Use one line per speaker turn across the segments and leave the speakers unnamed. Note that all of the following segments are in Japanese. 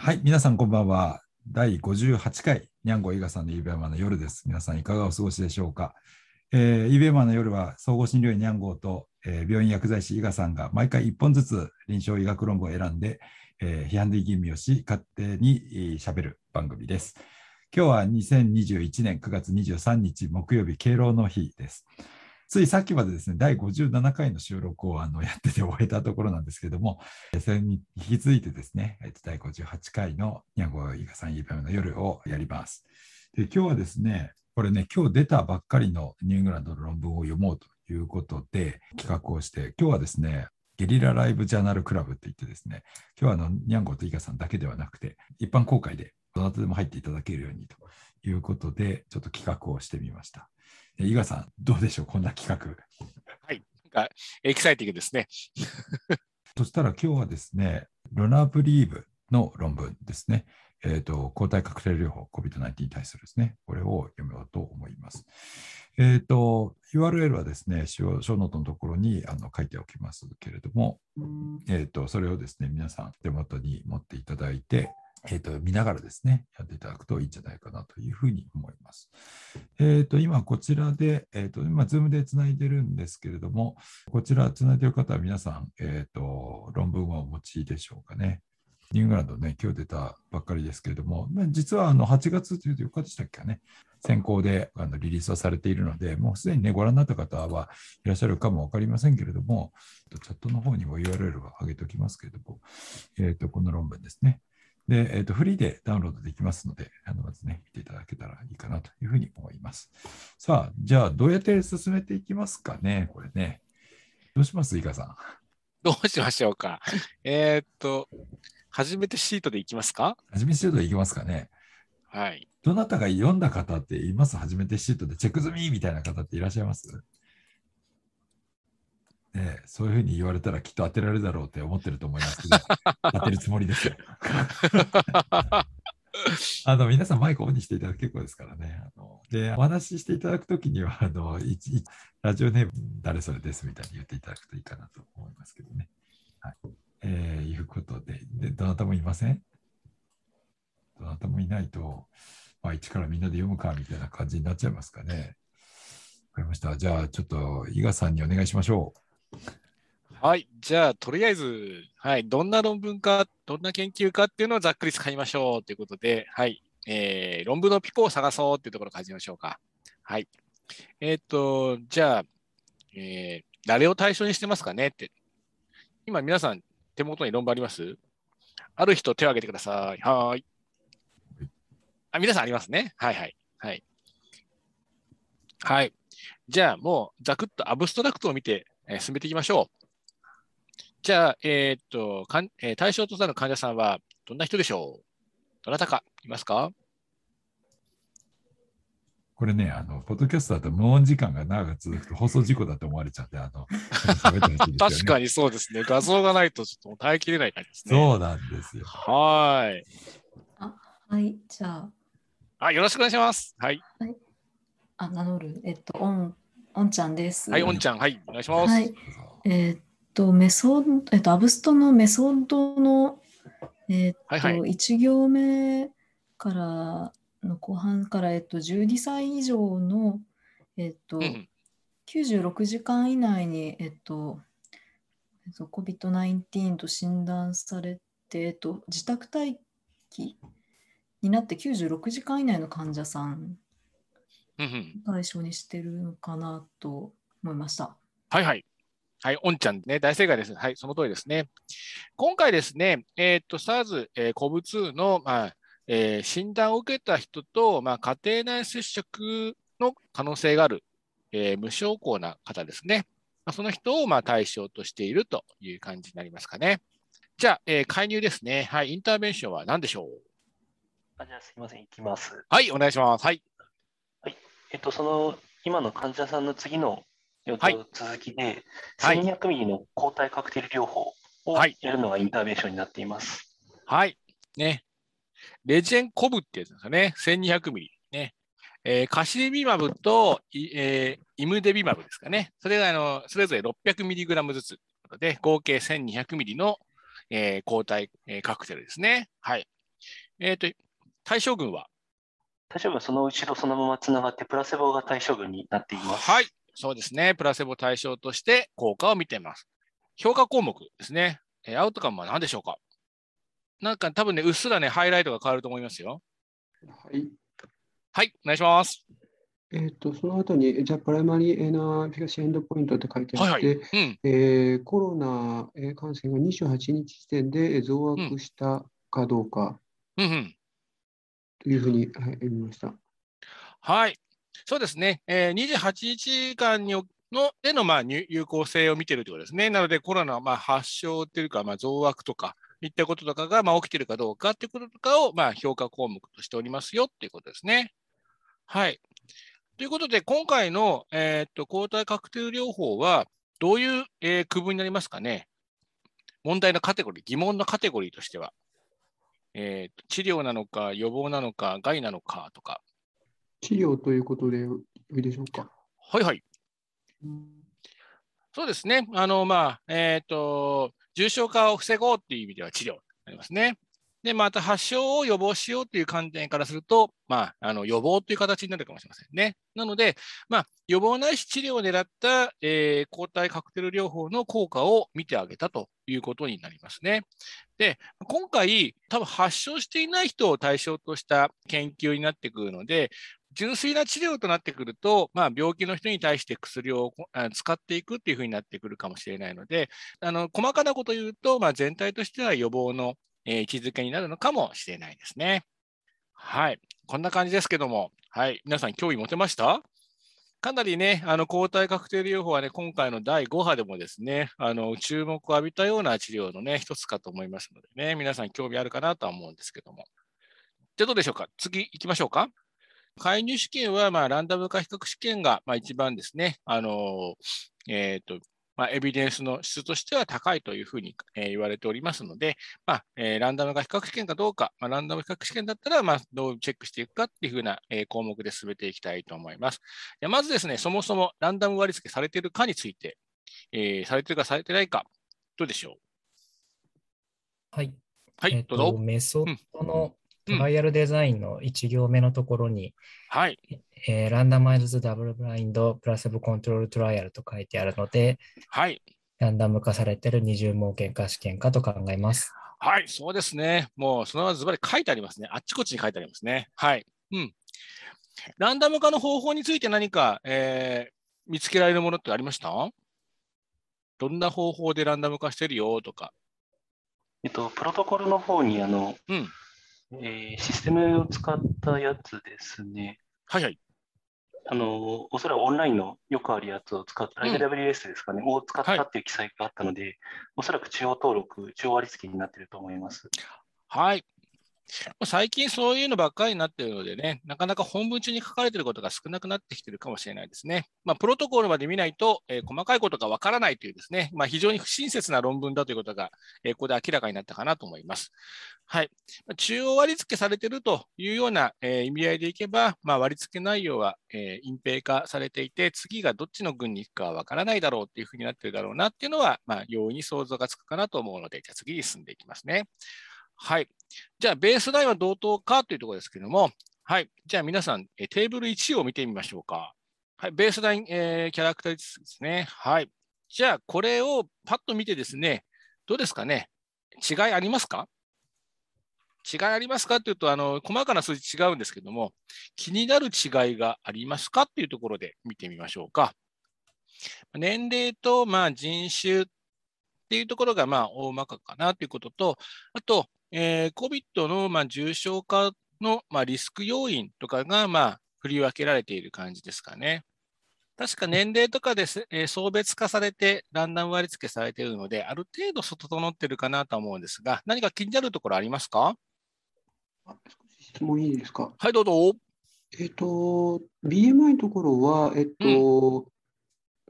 はい、皆さんこんばんは。第58回、にゃんご伊賀さんのイベマの夜です。皆さんいかがお過ごしでしょうか。えー、イベマの夜は総合診療医にゃんごと、えー、病院薬剤師伊賀さんが毎回1本ずつ臨床医学論文を選んで、えー、批判的吟味をし、勝手にしゃべる番組です。今日は2021年9月23日木曜日、敬老の日です。ついさっきまでですね、第57回の収録をあのやってて終えたところなんですけども、それに引き続いてですね、えっと第58回のニャンゴイガさんイベの夜をやります。で今日はですね、これね、今日出たばっかりのニューイングランドの論文を読もうということで企画をして、今日はですね、ゲリラライブジャーナルクラブって言ってですね、今日はあのニャンゴとイガさんだけではなくて、一般公開でどなたでも入っていただけるようにということで、ちょっと企画をしてみました。伊賀さん、どうでしょう、こんな企画。
はい、なんかエキサイティングですね。
そしたら今日はですね、ロナブリーブの論文ですね。えーと、抗体カクテル療法、COVID-19 に対するですね、これを読めようと思います。えーと、URL はですね、ショーノートのところにあの書いておきますけれども、えーと、それをですね、皆さん手元に持っていただいて、えーと、見ながらですね、やっていただくといいんじゃないかなというふうに思います。えーと、今、こちらで、えーと、今、ズームでつないでるんですけれども、こちらつないでる方は皆さん、えー、と論文はお持ちでしょうかね。ニューイングランドね、今日出たばっかりですけれども、実はあの8月というと4日でしたっけね、先行であのリリースはされているので、もうすでにね、ご覧になった方はいらっしゃるかも分かりませんけれども、チャットの方にも URL を上げておきますけれども、えー、とこの論文ですね。で、えーと、フリーでダウンロードできますので、あのまずね、見ていただけたらいいかなというふうに思います。さあ、じゃあ、どうやって進めていきますかね、これね。どうします？伊賀さん。
どうしましょうか。えっと、初めてシートでいきますか？
初めてシートでいきますかね。
はい。
どなたが読んだ方っています？初めてシートでチェック済みみたいな方っていらっしゃいます？ね、そういうふうに言われたらきっと当てられるだろうって思ってると思いますけど、当てるつもりですよ。あの皆さんマイクオンにしていただく結構ですからね。あので、お話ししていただくときにはあのいい、ラジオネーム誰それですみたいに言っていただくといいかなと思いますけどね。はい。えー、いうことでで、どなたもいません？どなたもいないと、まあ、一からみんなで読むかみたいな感じになっちゃいますかね。わかりました。じゃあ、ちょっと伊賀さんにお願いしましょう。
はい。じゃあ、とりあえず、はい。どんな論文か、どんな研究かっていうのをざっくり使いましょうということで、はい。えー、論文のピコを探そうっていうところから始めましょうか。はい。えっ、ー、と、じゃあ、えー、誰を対象にしてますかねって。今、皆さん、手元に論文あります？ある人、手を挙げてください。はい。あ、皆さんありますね。はいはい。はい。はい。じゃあ、もう、ざくっとアブストラクトを見て、え進めていきましょう。じゃあ、えー、っとかん、えー、対象となる患者さんはどんな人でしょう？どなたかいますか？
これね、あの、ポッドキャストだと無音時間が長く続くと放送事故だと思われちゃって、あの、
ね、確かにそうですね。画像がないとちょっと耐えきれない感じですね。
そうなんですよ。
はい。
あ、はい、じゃあ。
あ、よろしくお願いします。はい。
はい、あ、名乗る。えっと、オン、オンちゃんです。
はい、オンちゃん、はい、お願いします。はい。
えー、っと、メソッド、えっと、アブストのメソッドの、えっと、はいはい、1行目からの後半から、えっと、12歳以上の、えっと、うん、96時間以内に、えっと、えっと、COVID-19 と診断されて、えっと、自宅待機になって96時間以内の患者さん対象にしてるのかなと思いました。
はいはい。はい、おんちゃんね、大正解です。はい、その通りですね。今回ですね、えっ、と、SARS、えー、COV2 の、まあえー、診断を受けた人と、まあ、家庭内接触の可能性がある、えー、無症候な方ですね。まあ、その人を、まあ、対象としているという感じになりますかね。じゃあ、えー、介入ですね。はい、インターベンションは何でしょう？
あじゃあ、すみません、いきます。
はい、お願いします。はい。
はい、えっと、その、今の患者さんの次のはい、続きで、1200ミリの抗体カクテル療法をやるのがインターベンションになっています。
はい。ね。レジェンコブってやつですよね。1200ミリ。ね。えー、カシリビマブと、えー、イムデビマブですかね。それがあのそれぞれ600ミリグラムずつで、合計1200ミリの、えー、抗体、えー、カクテルですね。はい。えっ、ー、と、対象群は
対象群はその後ろそのままつながって、プラセボが対象群になっています。
はい、そうですね。プラセボ対象として効果を見ています。評価項目ですね。えアウトカムは何でしょうか？なんか多分ね、うっすらね、ハイライトが変わると思いますよ。
はい。
はい、お願いします。
えっ、と、その後に、じゃあ、 primary efficacy endpo int って書いてあって、はいはいうん、えー、コロナ感染が28日時点で増悪したかどうか、
うんうん、
というふうに、はい、ました。
はい、そうですね、えー、28日間にのでのまあ有効性を見ているということですね。なので、コロナまあ発症というか、まあ、増悪とか、いったこととかがまあ起きているかどうかということとかをまあ評価項目としておりますよということですね。はい。ということで、今回の、えー、っと抗体カクテル療法は、どういう、えー、区分になりますかね問題のカテゴリー、疑問のカテゴリーとしては。えー、治療なのか、予防なのか、害なのかとか。
治療ということでよいでしょうか。
はいはい。そうですね。あの、まあ、えっ、ー、と、重症化を防ごうっていう意味では治療になりますね。で、また発症を予防しようという観点からすると、まあ、あの予防という形になるかもしれませんね。なので、まあ、予防ないし治療を狙った、えー、抗体カクテル療法の効果を見てあげたということになりますね。で、今回、多分発症していない人を対象とした研究になってくるので、純粋な治療となってくると、まあ、病気の人に対して薬を使っていくっていうふうになってくるかもしれないので、あの細かなことを言うと、まあ、全体としては予防の、位置づけになるのかもしれないですね。はい。こんな感じですけども、はい。皆さん、興味持てました？かなりね、あの抗体カクテル療法はね、今回の第5波でもですね、あの注目を浴びたような治療のね、一つかと思いますのでね、皆さん興味あるかなとは思うんですけども。じゃあどうでしょうか？次行きましょうか介入試験は、まあ、ランダム化比較試験が、まあ、一番ですね、あのえっ、ー、と、まあ、エビデンスの質としては高いというふうに、えー、言われておりますので、まあえー、ランダム化比較試験かどうか、まあ、ランダム比較試験だったら、まあ、どうチェックしていくかっていうふうな、えー、項目で進めていきたいと思います。まずですね、そもそもランダム割り付けされているかについて、えー、されているかされてないか、どうでしょう？
はい。
はい、えー、どうぞ。
メソッドのトライアルデザインの1行目のところに、
はい。
えー、ランダマイズダブルブラインドプラセボコントロールトライアルと書いてあるので、
はい。
ランダム化されている二重盲検化試験かと考えます。
はい、そうですね。もうそのままズバリ書いてありますね。あっちこっちに書いてありますね。はい。うん。ランダム化の方法について何か、えー、見つけられるものってありました？どんな方法でランダム化してるよとか。
えっと、プロトコルの方に、あの、
うん、
えー、システムを使ったやつですね。
はいはい。
あの、おそらくオンラインのよくあるやつを使った、うん、IWS ですかね、を使ったっていう記載があったので、はい、おそらく中央登録、中央割り付けになっていると思います。
はい。最近そういうのばっかりになっているのでね、なかなか本文中に書かれていることが少なくなってきているかもしれないですね。まあ、プロトコルまで見ないと、えー、細かいことがわからないというですね、まあ、非常に不親切な論文だということが、えー、ここで明らかになったかなと思います。はい。中央割り付けされているというような、えー、意味合いでいけば、まあ、割り付け内容は、え隠蔽化されていて、次がどっちの軍に行くかはわからないだろうっていうふうになっているだろうなっていうのは、ま、容易に想像がつくかなと思うので、じゃあ次に進んでいきますね。はい。じゃあ、ベースラインは同等かというところですけども、はい。じゃあ、皆さん、えテーブル1を見てみましょうか。はい。ベースライン、えー、キャラクターですね。はい。じゃあ、これをパッと見てですね、どうですかね？違いありますか？違いありますかっていうと、あの、細かな数字違うんですけども、気になる違いがありますかっていうところで見てみましょうか。年齢と、まあ、人種っていうところが、まあ、大まかかなということと、あと、えー、COVID の、まあ、重症化の、まあ、リスク要因とかが、まあ、振り分けられている感じですかね。確か年齢とかで、えー、層別化されて、ランダム割り付けされているので、ある程度整っているかなと思うんですが、何か気になるところありますか？
少し質問いいですか？
はい、どうぞ。
えっ、ー、と、BMI のところは、えっ、と、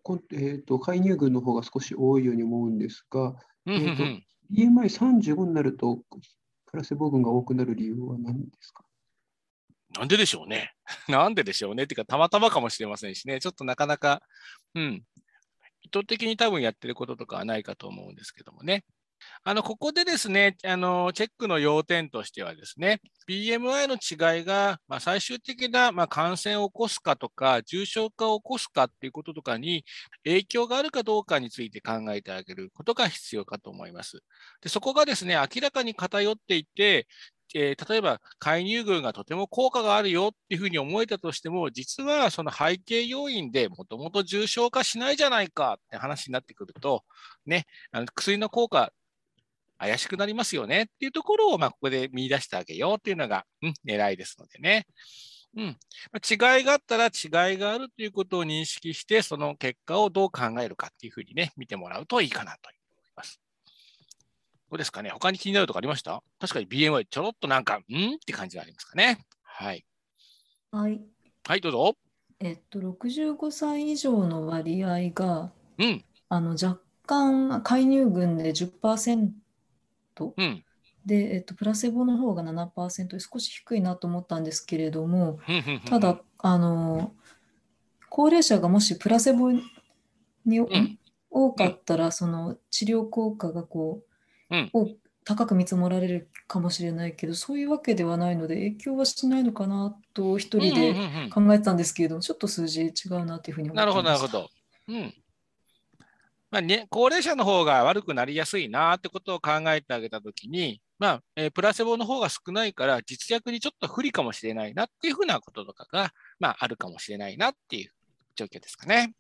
うん、えっ、と、介入群の方が少し多いように思うんですが、
うんうんうん、えー
BMI35 になると、プラセボ群が多くなる理由は何ですか？
なんででしょうね。なんででしょうね。っていうか、たまたまかもしれませんしね。ちょっとなかなか、うん。意図的に多分やってることとかはないかと思うんですけどもね。あの、ここでですね、あの、チェックの要点としてはですね、BMI の違いが、まあ、最終的な、まあ、感染を起こすかとか、重症化を起こすかっていうこととかに影響があるかどうかについて考えてあげることが必要かと思います。でそこがですね、明らかに偏っていて、えー、例えば介入群がとても効果があるよっていうふうに思えたとしても、実はその背景要因でもともと重症化しないじゃないかって話になってくると、ね、あの薬の効果怪しくなりますよねっていうところを、まあ、ここで見出してあげようっていうのが、うん、狙いですのでね。うん。違いがあったら違いがあるということを認識して、その結果をどう考えるかっていうふうにね、見てもらうといいかなと思います。どうですかね？他に気になるとこありました？確かに BMI ちょろっとなんか、んって感じがありますかね？はい。
はい。
はい、どうぞ。
えっと、65歳以上の割合が、
うん、
あの若干介入群で10%、
うん、
で、えっと、プラセボの方が7%で少し低いなと思ったんですけれども、ただあの高齢者がもしプラセボに、うん、多かったら、その治療効果がこ
う、うん、
高く見積もられるかもしれないけどそういうわけではないので影響はしないのかなと一人で考えてたんですけれども、ちょっと数字違うなというふうに思
ってました。なるほどなるほど。うんまあね、高齢者の方が悪くなりやすいなってことを考えてあげたときに、まあえー、プラセボの方が少ないから、実薬にちょっと不利かもしれないなっていうふうなこととかが、まあ、あるかもしれないなっていう状況ですかね。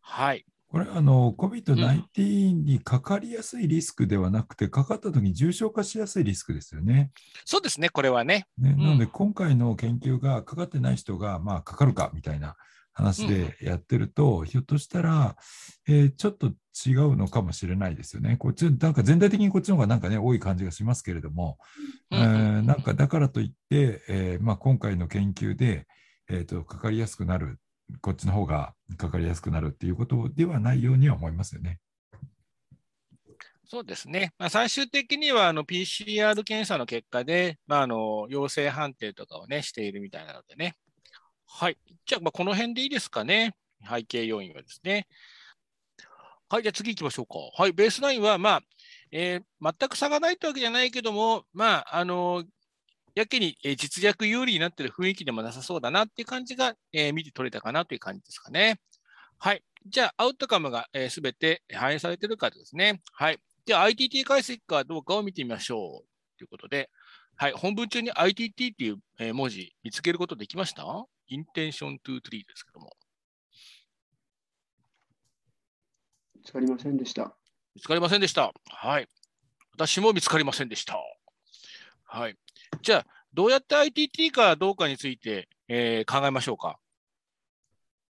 はい。
これ、あの、COVID-19 にかかりやすいリスクではなくて、うん、かかったときに重症化しやすいリスクですよね。
そうですね、これはね。
ねなので、今回の研究がかかってない人が、まあ、かかるかみたいな話でやってると、うん、ひょっとしたら、えー、ちょっと違うのかもしれないですよね。こっち、なんか全体的にこっちの方がなんかね、多い感じがしますけれども、うん、えー、なんかだからといって、えーまあ、今回の研究で、えーと、かかりやすくなる、こっちの方がかかりやすくなるっていうことではないようには思いますよね。
そうですね。まあ、最終的にはあの PCR 検査の結果で、まあ、あの陽性判定とかをね、しているみたいなのでね。はい。じゃあ、まあ、この辺でいいですかね。背景要因はですね。はい。じゃあ次行きましょうか。はい。ベースラインは、まあ、えー、全く差がないってわけじゃないけども、まあ、あのやけにえ実力有利になっている雰囲気でもなさそうだなっていう感じが、えー、見て取れたかなという感じですかね。はい。じゃあ、アウトカムがすべ、えー、て反映されているかですね。はい。では、ITT 解析かどうかを見てみましょう。ということで、はい。本文中に ITT っていう文字見つけることできました？インテンショントゥートリーですけども。
見つかりませんでした。
見つかりませんでした。はい。私も見つかりませんでした。はい。じゃあ、どうやって ITT かどうかについて、えー、考えましょうか？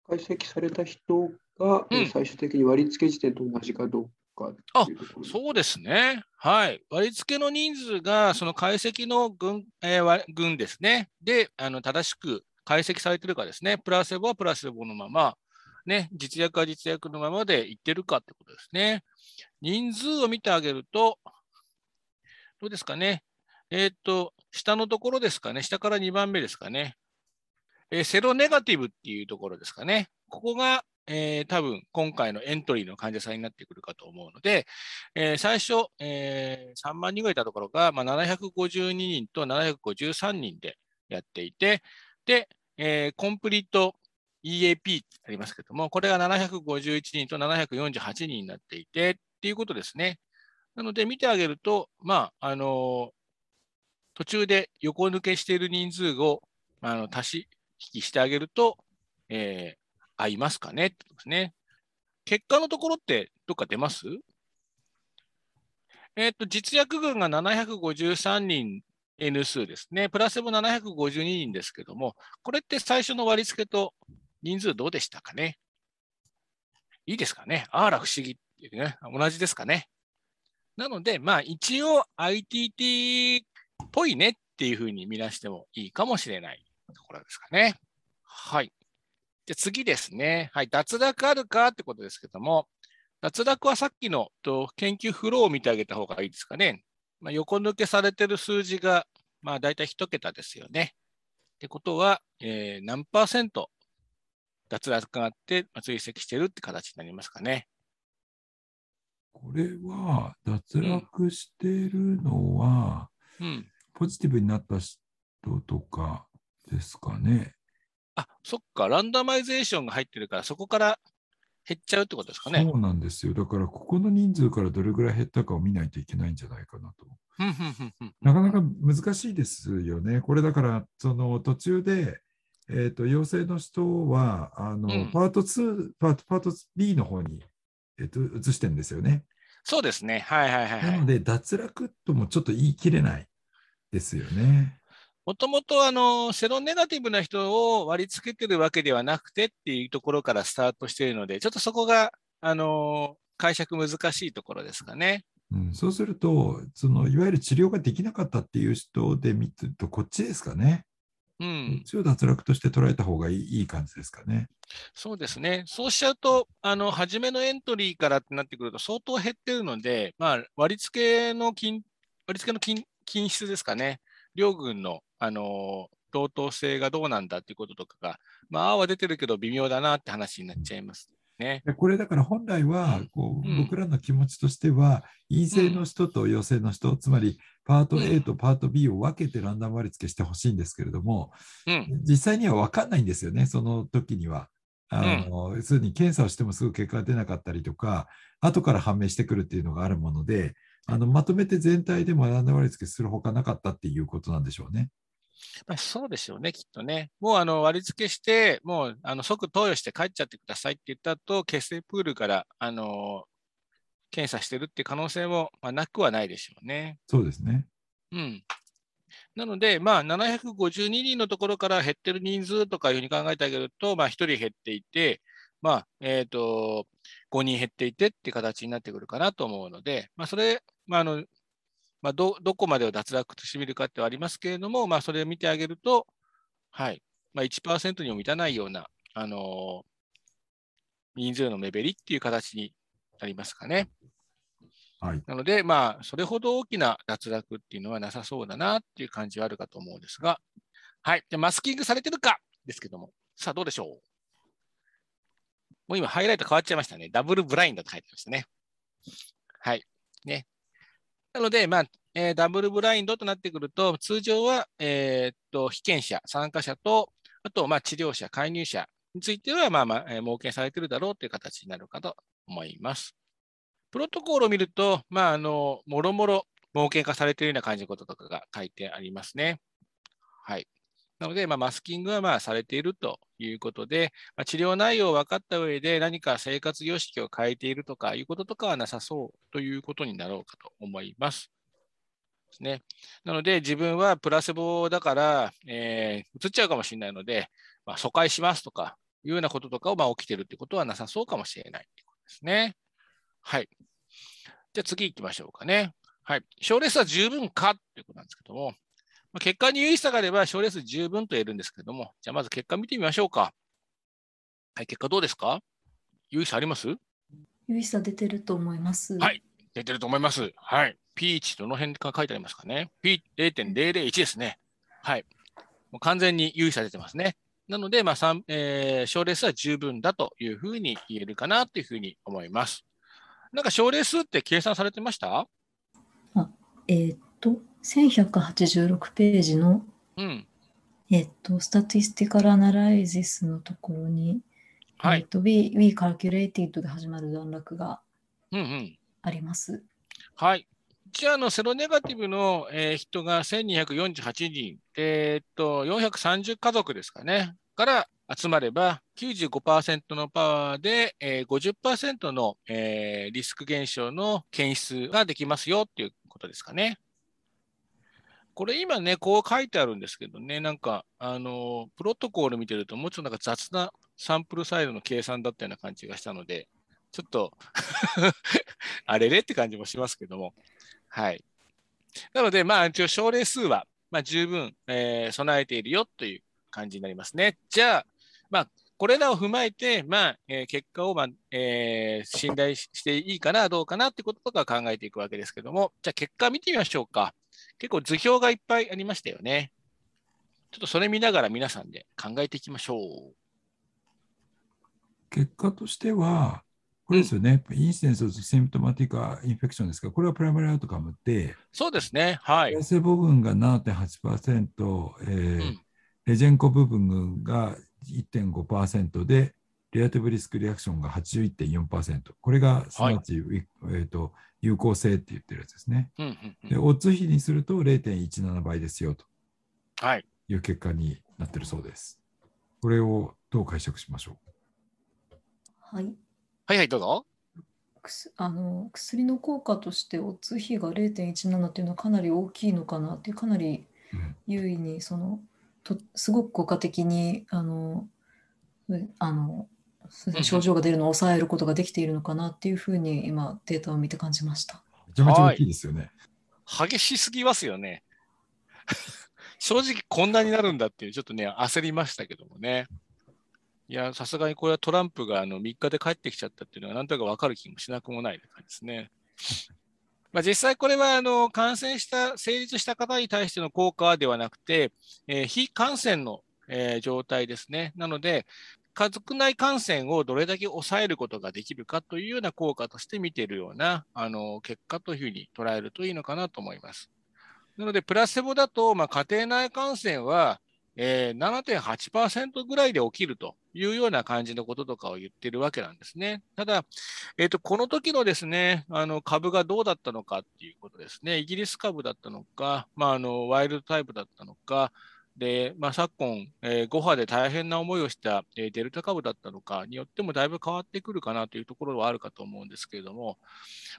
解析された人が、うん、最終的に割り付け時点と同じかどうか
あそうですね。はい。割り付けの人数が、その解析の群,、えー、群ですね。で、あの正しく解析されてるかですね。プラセボはプラセボのまま、ね、実薬は実薬のままでいってるかってことですね。人数を見てあげると、どうですかね。えっ、と、下のところですかね。下から2番目ですかね。えー、セロネガティブっていうところですかね。ここが、えー、多分今回のエントリーの患者さんになってくるかと思うので、えー、最初、え、3万人ぐらいいたところが、まあ、752人と753人でやっていて、で、えー、コンプリート EAP ありますけども、これが751人と748人になっていてっていうことですね。なので見てあげると、まあ、あのー、途中で横抜けしている人数をあの足し引きしてあげると、えー、合いますかね？ってことですね。結果のところってどっか出ます？えっ、ー、と、実薬群が753人 N 数ですね。プラスも752人ですけども、これって最初の割り付けと人数どうでしたかね？いいですかね？あら不思議っていうね、同じですかね？なので、まあ一応 ITT っぽいねっていうふうに見なしてもいいかもしれないところですかね。はい。じゃ次ですね。はい。脱落あるかってことですけども、脱落はさっきの研究フローを見てあげた方がいいですかね？まあ、横抜けされてる数字が、まあ、大体1桁ですよね。ってことは、えー、何パーセント脱落があって、まあ、追跡してるって形になりますかね。
これは脱落しているのは、うん、ポジティブになった人とかですかね。
あ、そっか、ランダマイゼーションが入ってるから、そこから減っちゃうってことですかね。
そうなんですよ。だから、ここの人数からどれぐらい減ったかを見ないといけないんじゃないかなと。なかなか難しいですよね。これだから、その途中で、えーと、陽性の人はあの、うん、パート2パート、パート B の方に、えーと、移してるんですよね。
そうですね。はいはいはい、はい。
なので、脱落ともちょっと言い切れないですよね。
もともとあのセロネガティブな人を割り付けてるわけではなくてっていうところからスタートしているので、ちょっとそこがあの解釈難しいところですかね。
うん、そうするとその、いわゆる治療ができなかったっていう人で見ると、こっちですかね。うん、こっちを脱落として捉えた方がいいいい感じですかね。
そうですね。そうしちゃうと、あの初めのエントリーからってなってくると、相当減ってるので、まあ、割り付けの金割り付けの金金質ですかね。両軍のあの同等性がどうなんだっていうこととかが、まあ、あは出てるけど微妙だなって話になっちゃいますね。
これだから本来はこう、うん、僕らの気持ちとしては、陰性の人と陽性の人、うん、つまりパート A とパート B を分けてランダム割り付けしてほしいんですけれども、うん、実際には分かんないんですよね、その時には。あの、うん、すに検査をしてもすぐ結果が出なかったりとか、後から判明してくるっていうのがあるもので、あのまとめて全体でもランダム割り付けするほかなかったっていうことなんでしょうね。
まあ、そうでしょうね、きっとね。もうあの割り付けして、もうあの即投与して帰っちゃってくださいって言ったと、血清プールからあの検査してるっていう可能性も、まあ、なくはないでしょうね。
そうですね。
うん。なので、まあ、752人のところから減ってる人数とかいうふうに考えてあげると、まあ、1人減っていて、まあ、えっ、ー、と、5人減っていてっていう形になってくるかなと思うので、まあ、それ、まあ、あの、まあ、どどこまでを脱落としてみるかってはありますけれども、まあ、それを見てあげると、はいまあ、1%にも満たないような、あの人数の目減りっていう形になりますかね。はい、なので、まあ、それほど大きな脱落っていうのはなさそうだなっていう感じはあるかと思うんですが、はい。で、マスキングされてるかですけども、さあ、どうでしょう？もう今、ハイライト変わっちゃいましたね。ダブルブラインドと書いてましたね。はい。ね。なので、まあ、えー、ダブルブラインドとなってくると、通常は、えー、っと被験者、参加者と、あと、まあ、治療者、介入者については、まあまあ、えー、設けされているだろうという形になるかと思います。プロトコールを見ると、まあ、あの、もろもろ設け化されているような感じのこととかが書いてありますね。はい。なので、まあ、マスキングはまあされているということで、まあ、治療内容を分かった上で何か生活様式を変えているとかいうこととかはなさそうということになろうかと思います。ですね、なので、自分はプラセボだから、えー、移っちゃうかもしれないので、まあ、疎開しますとかいうようなこととかをまあ起きてるってことはなさそうかもしれないということですね。はい。じゃあ次行きましょうかね。はい。症例数は十分かということなんですけども、まあ、結果に有意差があれば症例数十分と言えるんですけども、じゃあまず結果見てみましょうか。はい、結果どうですか？有意差あります？
有意差出てると思います。
はい、出てると思います。はい。P 値どの辺か書いてありますかね ?P0.001 ですね。はい。もう完全に有意差出てますね。なので、まあ、えー、症例数は十分だというふうに言えるかなというふうに思います。なんか症例数って計算されてました？
あえー、っと、1186ページの、うん、えっと、 Statistical Analysis のところに、はい、えっと、We, We Calculated で始まる段落があります。うんうん、
はい。じゃあの、セロネガティブの、えー、人が1248人、えー、っと、430家族ですかね、から集まれば、95%のパワーで、えー、50%の、えー、リスク減少の検出ができますよっていうことですかね。これ今ね、こう書いてあるんですけどね、なんか、あの、プロトコール見てると、もうちょっとなんか雑なサンプルサイズの計算だったような感じがしたので、ちょっと あれれって感じもしますけども。はい。なので、まあ、一応、症例数は、まあ、十分、えー、備えているよという感じになりますね。じゃあ、まあ、これらを踏まえて、まあ、えー、結果を、まあえー、信頼していいかな、どうかなってこととか考えていくわけですけども、じゃあ結果見てみましょうか。結構図表がいっぱいありましたよね。ちょっとそれ見ながら皆さんで考えていきましょう。
結果としては、これですよね、うん、インシデンス・センプトマティカ・インフェクションですが、これはプライマリアウトカムで、
そうですね、はい。
セボ群が7.8%、えー、うん、レジェンコ部分が1.5%で、レアティブリスクリアクションが81.4%。これがすなわち、はい、えーと、有効性って言ってるやつですね。うんうんうん、で、オッズ比にすると0.17倍ですよという結果になってるそうです。これをどう解釈しましょ
う？はい
はいはい、どうぞ。
あの薬の効果としてオッズ比が0.17っていうのはかなり大きいのかなっていうかなり優位にそのとすごく効果的にあのあの症状が出るのを抑えることができているのかなっていうふうに今データを見て感じました。
めちゃめちゃ大きいですよね。
激しすぎますよね。正直こんなになるんだっていうちょっとね焦りましたけどもね。いや、さすがにこれはトランプがあの3日で帰ってきちゃったっていうのは、なんとなく分かる気もしなくもない感じですね。まあ、実際これはあの感染した、成立した方に対しての効果ではなくて、えー、非感染の、えー、状態ですね。なので、家家族内感染をどれだけ抑えることができるかというような効果として見ているようなあの結果というふうに捉えるといいのかなと思います。なので、プラセボだと、まあ、家庭内感染は、えー、7.8%ぐらいで起きるというような感じのこととかを言っているわけなんですね。ただ、えーと、この時のですねあの株がどうだったのかっていうことですね、イギリス株だったのか、まあ、あのワイルドタイプだったのか、で、まあ、昨今、えー、5波で大変な思いをした、えー、デルタ株だったのかによってもだいぶ変わってくるかなというところはあるかと思うんですけれども、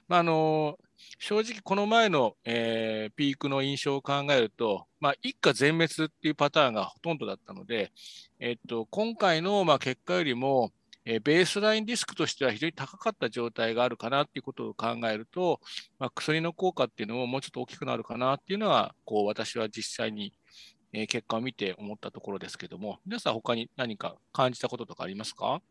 まあ、あの正直この前の、えー、ピークの印象を考えると、まあ、一家全滅っていうパターンがほとんどだったので、えっと、今回の、まあ、結果よりも、えベースラインリスクとしては非常に高かった状態があるかなっていうことを考えると、まあ、薬の効果っていうのももうちょっと大きくなるかなっていうのは、こう私は実際にえー、結果を見て思ったところですけども、皆さん、他に何か感じたこととかありますか？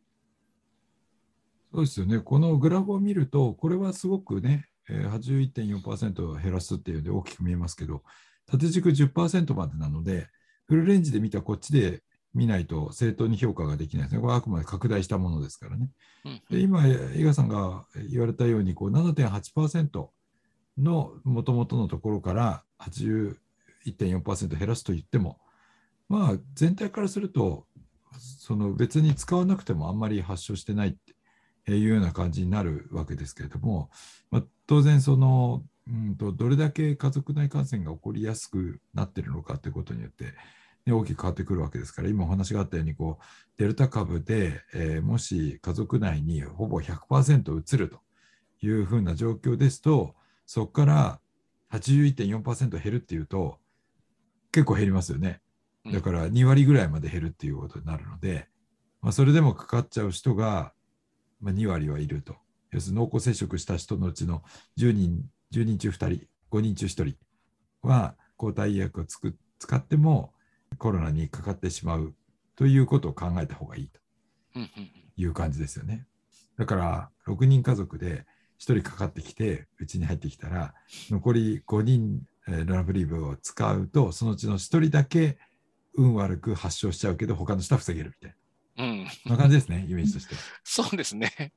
そうですよね、このグラフを見ると、これはすごくね、81.4%減らすっていうので大きく見えますけど、縦軸10%までなので、フルレンジで見たこっちで見ないと正当に評価ができないですね。これはあくまで拡大したものですからね。で今、伊賀さんが言われたように、7.8%のもともとのところから80 1.4%減らすと言っても、まあ、全体からすると、その別に使わなくてもあんまり発症してないっていうような感じになるわけですけれども、まあ、当然その、うんと、どれだけ家族内感染が起こりやすくなってるのかということによって、ね、大きく変わってくるわけですから、今お話があったようにこう、デルタ株で、えー、もし家族内にほぼ100%移るというふうな状況ですと、そこから81.4%減るっていうと、結構減りますよね。だから2割ぐらいまで減るっていうことになるので、まあ、それでもかかっちゃう人が、まあ、2割はいると。要するに濃厚接触した人のうちの10人 ,10 人中2人、5人中1人は抗体医薬をつく使ってもコロナにかかってしまうということを考えた方がいいという感じですよね。だから6人家族で1人かかってきてうちに入ってきたら残り5人えー、ラブリーブを使うと、そのうちの1人だけ運悪く発症しちゃうけど、他の人は防げるみたいな。うん。そんな感じですね、イメージとして。
そうですね。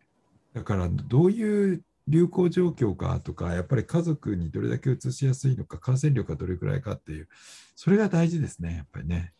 だから、どういう流行状況かとか、やっぱり家族にどれだけ移しやすいのか、感染力がどれくらいかっていう、それが大事ですね、やっぱりね。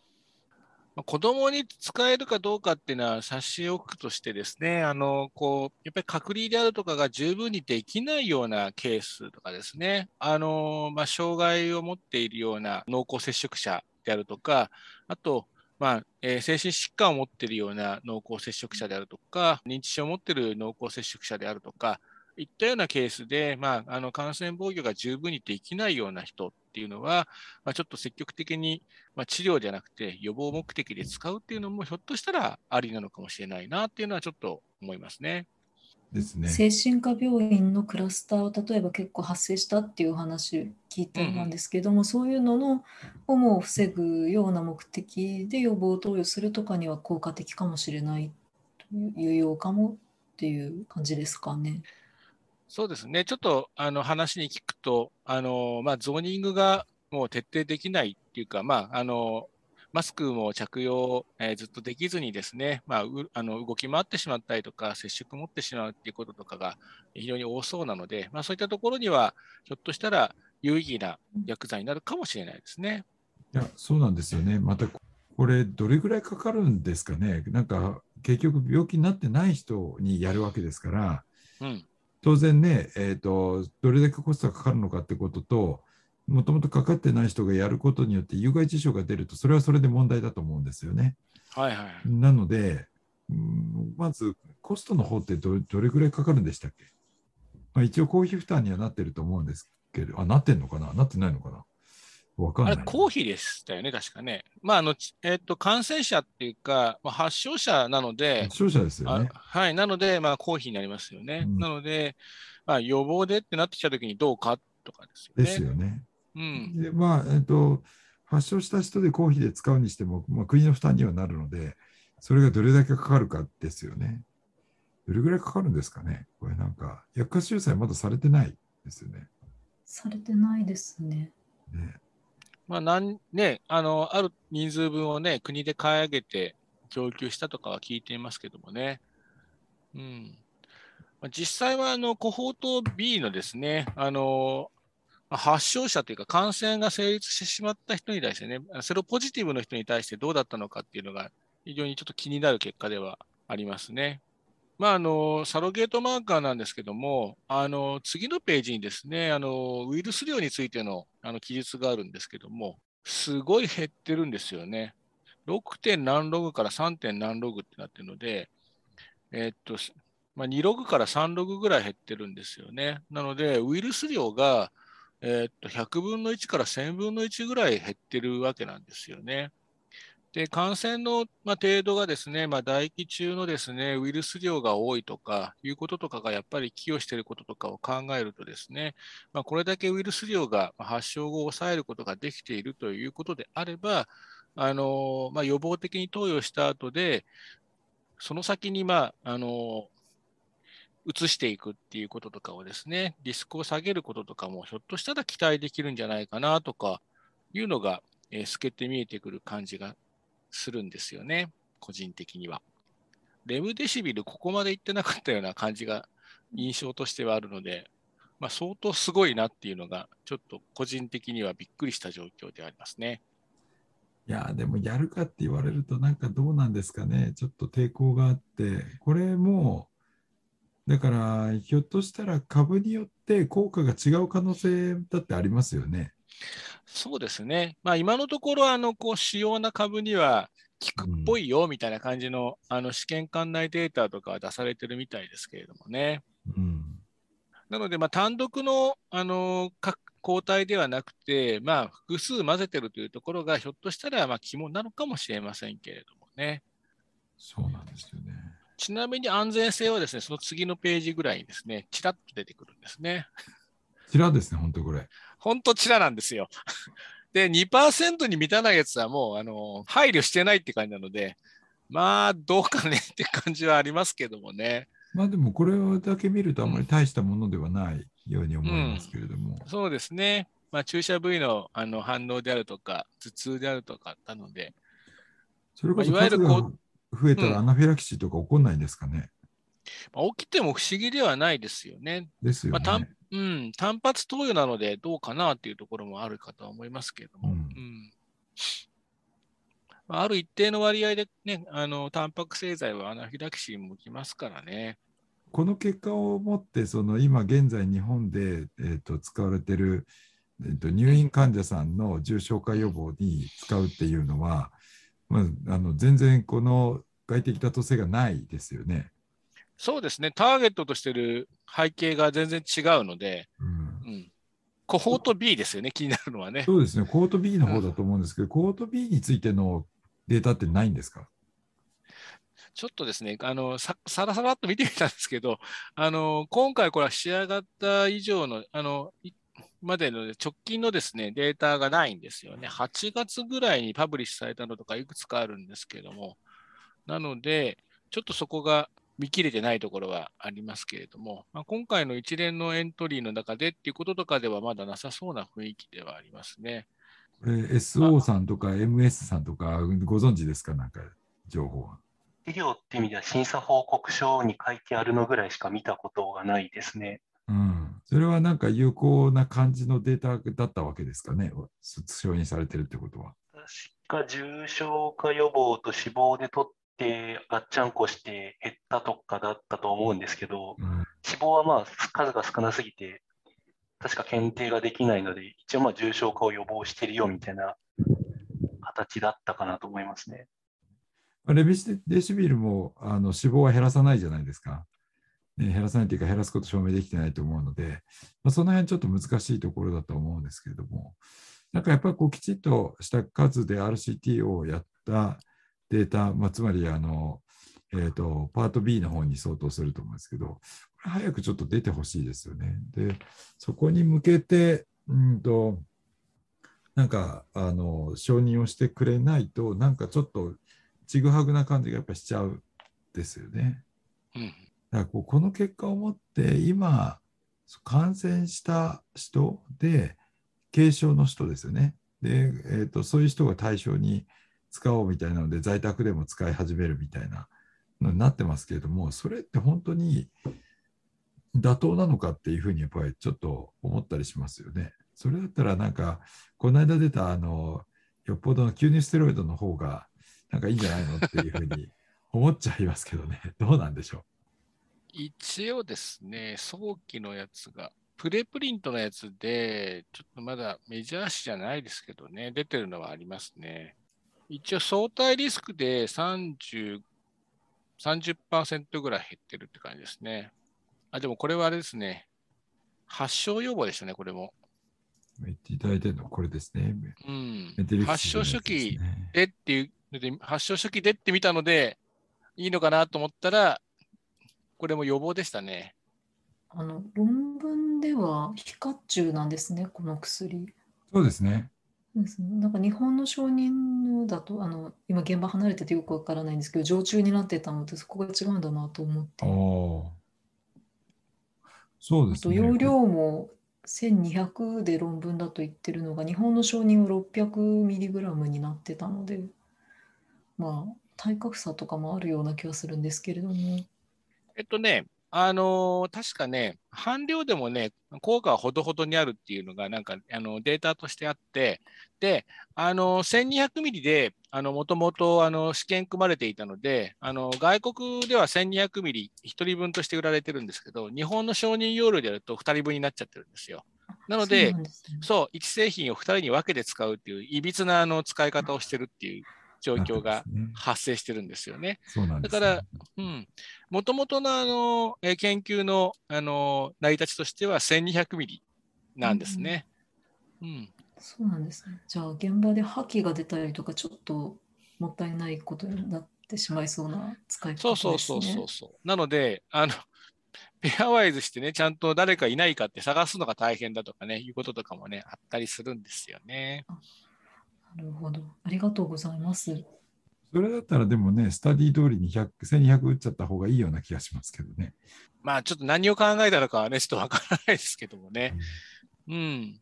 子供に使えるかどうかっていうのは差し置くとしてですね、あの、こう、やっぱり隔離であるとかが十分にできないようなケースとかですね、あの、まあ、障害を持っているような濃厚接触者であるとか、あと、まあえー、精神疾患を持っているような濃厚接触者であるとか、認知症を持っている濃厚接触者であるとか、いったようなケースで、まあ、あの感染防御が十分にできないような人っていうのは、まあ、ちょっと積極的に、まあ、治療じゃなくて予防目的で使うっていうのもひょっとしたらありなのかもしれないなっていうのはちょっと思いますね。
ですね、
精神科病院のクラスターを例えば結構発生したっていう話聞いたんですけども、うん、そういうののをも防ぐような目的で予防投与するとかには効果的かもしれないというようかもっていう感じですかね。
そうですね、ちょっとあの話に聞くと、あのまあ、ゾーニングがもう徹底できないっていうか、まああのマスクも着用、えー、ずっとできずにですね、まあ、あの動き回ってしまったりとか、接触持ってしまうっていうこととかが非常に多そうなので、まあ、そういったところには、ひょっとしたら有意義な薬剤になるかもしれないですね。
いや、そうなんですよね。また、これ、どれぐらいかかるんですかね。なんか、結局、病気になってない人にやるわけですから、うん、当然ね、えーと、どれだけコストがかかるのかってことと、もともとかかってない人がやることによって有害事象が出ると、それはそれで問題だと思うんですよね。
はいはい、
なので、まずコストの方ってどどれぐらいかかるんでしたっけ、まあ、一応公費負担にはなってると思うんですけど、あ、なってんのかな？なってないのかな？あれ、
公費でしたよね、確かね。まあ、あの、えっ、ー、と、感染者っていうか、まあ、発症者なので、
発症者ですよね。
はい、なので、まあ、公費になりますよね。うん、なので、まあ、予防でってなってきたときにどうかとかですよね。
ですよね。
うん。
で、まあ、えっ、ー、と、発症した人で公費で使うにしても、まあ、国の負担にはなるので、それがどれだけかかるかですよね。どれぐらいかかるんですかね？これなんか、薬価収載まだされてないですよね。
されてないですね。
ね
まあなんね、あのある人数分を、ね、国で買い上げて供給したとかは聞いていますけどもね。うんまあ、実際はあのコホート B のですね、あの発症者というか感染が成立してしまった人に対してね、セロポジティブの人に対してどうだったのかっていうのが非常にちょっと気になる結果ではありますね。まあ、あのサロゲートマーカーなんですけども、あの次のページにですねあのウイルス量についてのあの記述があるんですけども、すごい減ってるんですよね。6. 点何ログから 3. 点何ログってなってるので、えー、っとまあ、2ログから3ログぐらい減ってるんですよね。なので、ウイルス量が、えー、っと100分の1から1000分の1ぐらい減ってるわけなんですよね。で感染の、まあ、程度がですね、まあ、唾液中のですねウイルス量が多いとかいうこととかがやっぱり寄与していることとかを考えるとですね、まあ、これだけウイルス量が発症後抑えることができているということであれば、あのま、予防的に投与した後で、その先に、まあ、あの移していくっていうこととかをですね、リスクを下げることとかもひょっとしたら期待できるんじゃないかなとかいうのが、えー、透けて見えてくる感じがするんですよね、個人的には。レムデシビル、ここまでいってなかったような感じが印象としてはあるので、まあ、相当すごいなっていうのが、ちょっと個人的にはびっくりした状況でありますね。
いやでもやるかって言われると、なんかどうなんですかね、ちょっと抵抗があって、これも、だから、ひょっとしたら株によって効果が違う可能性だってありますよね。
そうですね。まあ、今のところ、あの、こう、主要な株には効くっぽいよ、みたいな感じの、うん、あの、試験管内データとか出されてるみたいですけれどもね。
うん、
なので、まあ、単独の、あの、抗体ではなくて、まあ、複数混ぜてるというところが、ひょっとしたら、まあ、肝なのかもしれませんけれどもね。
そうなんですよね。
ちなみに安全性はですね、その次のページぐらいにですね、ちらっと出てくるんですね。
ちらですね、本当これ。
本当ちらなんですよ。で、2%に満たないやつはもう、あの、配慮してないって感じなので、まあ、どうかねって感じはありますけどもね。
まあでも、これだけ見るとあまり大したものではないように思いますけれども。
うん、そうですね。まあ、注射部位のあの反応であるとか、頭痛であるとかなので、
それこそ、いわゆるこう増えたらアナフィラキシーとか起こんないんですかね。
まあ、起きても不思議ではないですよね。
ですよね。
まあ、うん、単発投与なのでどうかなっていうところもあるかとは思いますけれども、うん、うん、ある一定の割合でね、あのタンパク製剤はアナフィラキシーも起きますからね。
この結果をもって、その今現在日本で、えーと、使われている、えーと、入院患者さんの重症化予防に使うっていうのは、まあ、あの全然この外的妥当性がないですよね。
そうですね、ターゲットとしている背景が全然違うので、うん、うん、コホート B ですよね、気になるのはね。
そうですね、コホート B の方だと思うんですけど、うん、コホート B についてのデータってないんですか？
ちょっとですね、あのささらさらっと見てみたんですけど、あの今回、これは仕上がった以上の、あのまでの直近のですねデータがないんですよね。8月ぐらいにパブリッシュされたのとかいくつかあるんですけども、なので、ちょっとそこが見切れてないところはありますけれども、まあ、今回の一連のエントリーの中でっていうこととかではまだなさそうな雰囲気ではありますね。
これ SO さんとか MS さんとかご存知ですか？なんか情報は。
医療って意味では審査報告書に書いてあるのぐらいしか見たことがないですね。
うん、それはなんか有効な感じのデータだったわけですかね、承認されてるってことは。
確か重症化予防と死亡で取ってガッチャンコしてたとかだったと思うんですけど、うん、死亡はまあ数が少なすぎて、確か検定ができないので、一応まあ重症化を予防してるよみたいな形だったかなと思いますね。
レビデシビルもあの死亡は減らさないじゃないですか。ね、減らさないというか減らすこと証明できてないと思うので、まあ、その辺ちょっと難しいところだと思うんですけれども、なんかやっぱりこうきちっとした数で RCT をやったデータ、まあ、つまりあの、えーと、パート B の方に相当すると思うんですけど、これ早くちょっと出てほしいですよね。で、そこに向けて、うんと、なんかあの承認をしてくれないと、なんかちょっとちぐはぐな感じがやっぱしちゃうですよね。うん、だからこうこの結果をもって今感染した人で軽症の人ですよね。で、えーと、そういう人が対象に使おうみたいなので在宅でも使い始めるみたいなのになってますけれどもそれって本当に妥当なのかっていうふうにやっぱりちょっと思ったりしますよね。それだったらなんかこの間出たあのよっぽどの吸入ステロイドの方がなんかいいんじゃないのっていうふうに 思っちゃいますけどね、どうなんでしょう？
一応ですね、早期のやつが、プレプリントのやつで、ちょっとまだメジャー誌じゃないですけどね、出てるのはありますね。一応相対リスクで30、30%ぐらい減ってるって感じですね。あ、でもこれはあれですね。発症予防でしたね、これも。
言っていただいてるのこれですね。
うん。発症初期でっていうで発症初期でってみたので、いいのかなと思ったら、これも予防でしたね。
あの論文では非活中なんですね、この薬。
そうですね。
ですねなんか日本の承認のだと、あの今現場離れててよくわからないんですけど、常駐になってたので、そこが違うんだなと思って。
そうですね。
容量も1200で論文だと言ってるのが、日本の承認は 600mg になってたので。まあ、体格差とかもあるような気がするんですけれども。
えっとね、あのー、確かね、半量でもね、効果はほどほどにあるっていうのが、なんかあのデータとしてあって、で、あの1200ミリで、もともと試験組まれていたので、あの外国では1200ミリ1人分として売られてるんですけど、日本の承認容量でやると2人分になっちゃってるんですよ。なので、そう、1製品を2人に分けて使うっていう、いびつなあの使い方をしてるっていう状況が発生してるんですよね。ねだから、うん、もともとのあの研究のあの成り立ちとしては1200ミリなんですね。
うん、うん、そうなんですね。じゃあ現場で破棄が出たりとかちょっともったいないことになってしまいそうな使い方ですね。
そうそうそうそうなのであのペアワイズしてね、ちゃんと誰かいないかって探すのが大変だとかね、いうこととかもね、あったりするんですよね。
なるほど。ありがとうございます。
それだったらでもね、スタディ通りに100 1200打っちゃった方がいいような気がしますけどね。
まあちょっと何を考えたのかはね、ちょっとわからないですけどもね。うん、うん。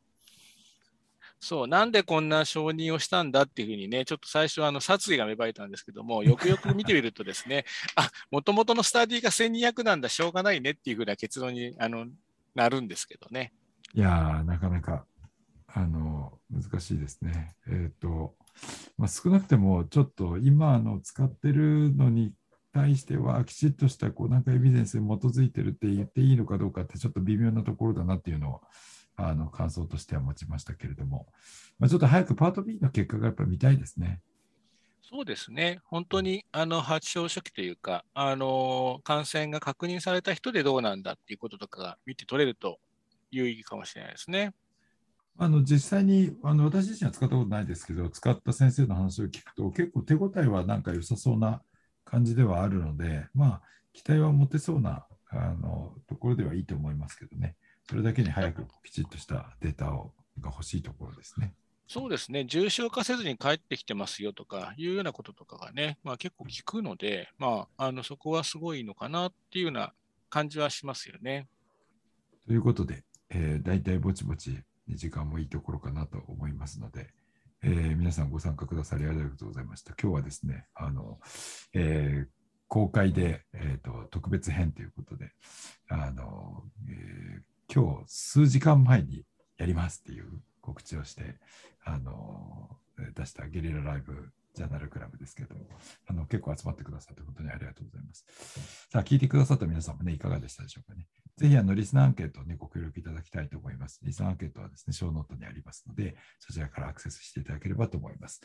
そう、なんでこんな承認をしたんだっていうふうにね、ちょっと最初、あの殺意が芽生えたんですけども、よくよく見てみるとですね、あもともとのスタディが1200なんだ、しょうがないねっていうふうな結論にあのなるんですけどね。
いやー、なかなかあの難しいですね。えっ、ー、と、まあ、少なくてもちょっと今の使ってるのに対してはきちっとしたこうなんかエビデンスに基づいてるって言っていいのかどうかってちょっと微妙なところだなっていうのをあの感想としては持ちましたけれども、まあ、ちょっと早くパート B の結果がやっぱ見たいですね。
そうですね、本当にあの発症初期というか、あの感染が確認された人でどうなんだっていうこととかが見て取れると有意義かもしれないですね。
あの実際にあの私自身は使ったことないですけど、使った先生の話を聞くと、結構手応えはなんか良さそうな感じではあるので、まあ、期待は持てそうなあのところではいいと思いますけどね、それだけに早くきちっとしたデータをが欲しいところですね。
そうですね、重症化せずに帰ってきてますよとかいうようなこととかがね、まあ、結構聞くので、まあ、あのそこはすごいのかなっていうような感じはしますよね。
ということで、えー、大体ぼちぼち時間もいいところかなと思いますので、えー、皆さんご参加くださりありがとうございました。今日はですね、あの、えー、公開で、えーと、特別編ということで、あの、えー、今日数時間前にやりますっていう告知をして、あの、出したゲリラライブジャーナルクラブですけど、あの結構集まってくださって本当にありがとうございます。さあ、聞いてくださった皆さんもね、いかがでしたでしょうかね。ぜひ、あの、リスナーアンケートをね、ご協力いただきたいと思います。リスナーアンケートはですね、ショーノートにありますので、そちらからアクセスしていただければと思います。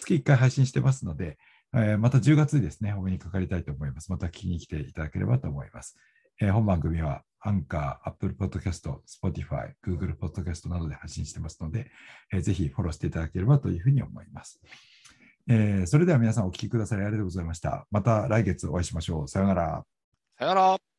月1回配信してますので、え、また10月にですね、お目にかかりたいと思います。また聞きに来ていただければと思います。えー、本番組はアンカー、アップルポッドキャスト、スポティファイ、グーグルポッドキャストなどで発信してますので、えー、ぜひフォローしていただければというふうに思います。えー、それでは皆さんお聞きくださりありがとうございました。また来月お会いしましょう。さようなら。
さよなら。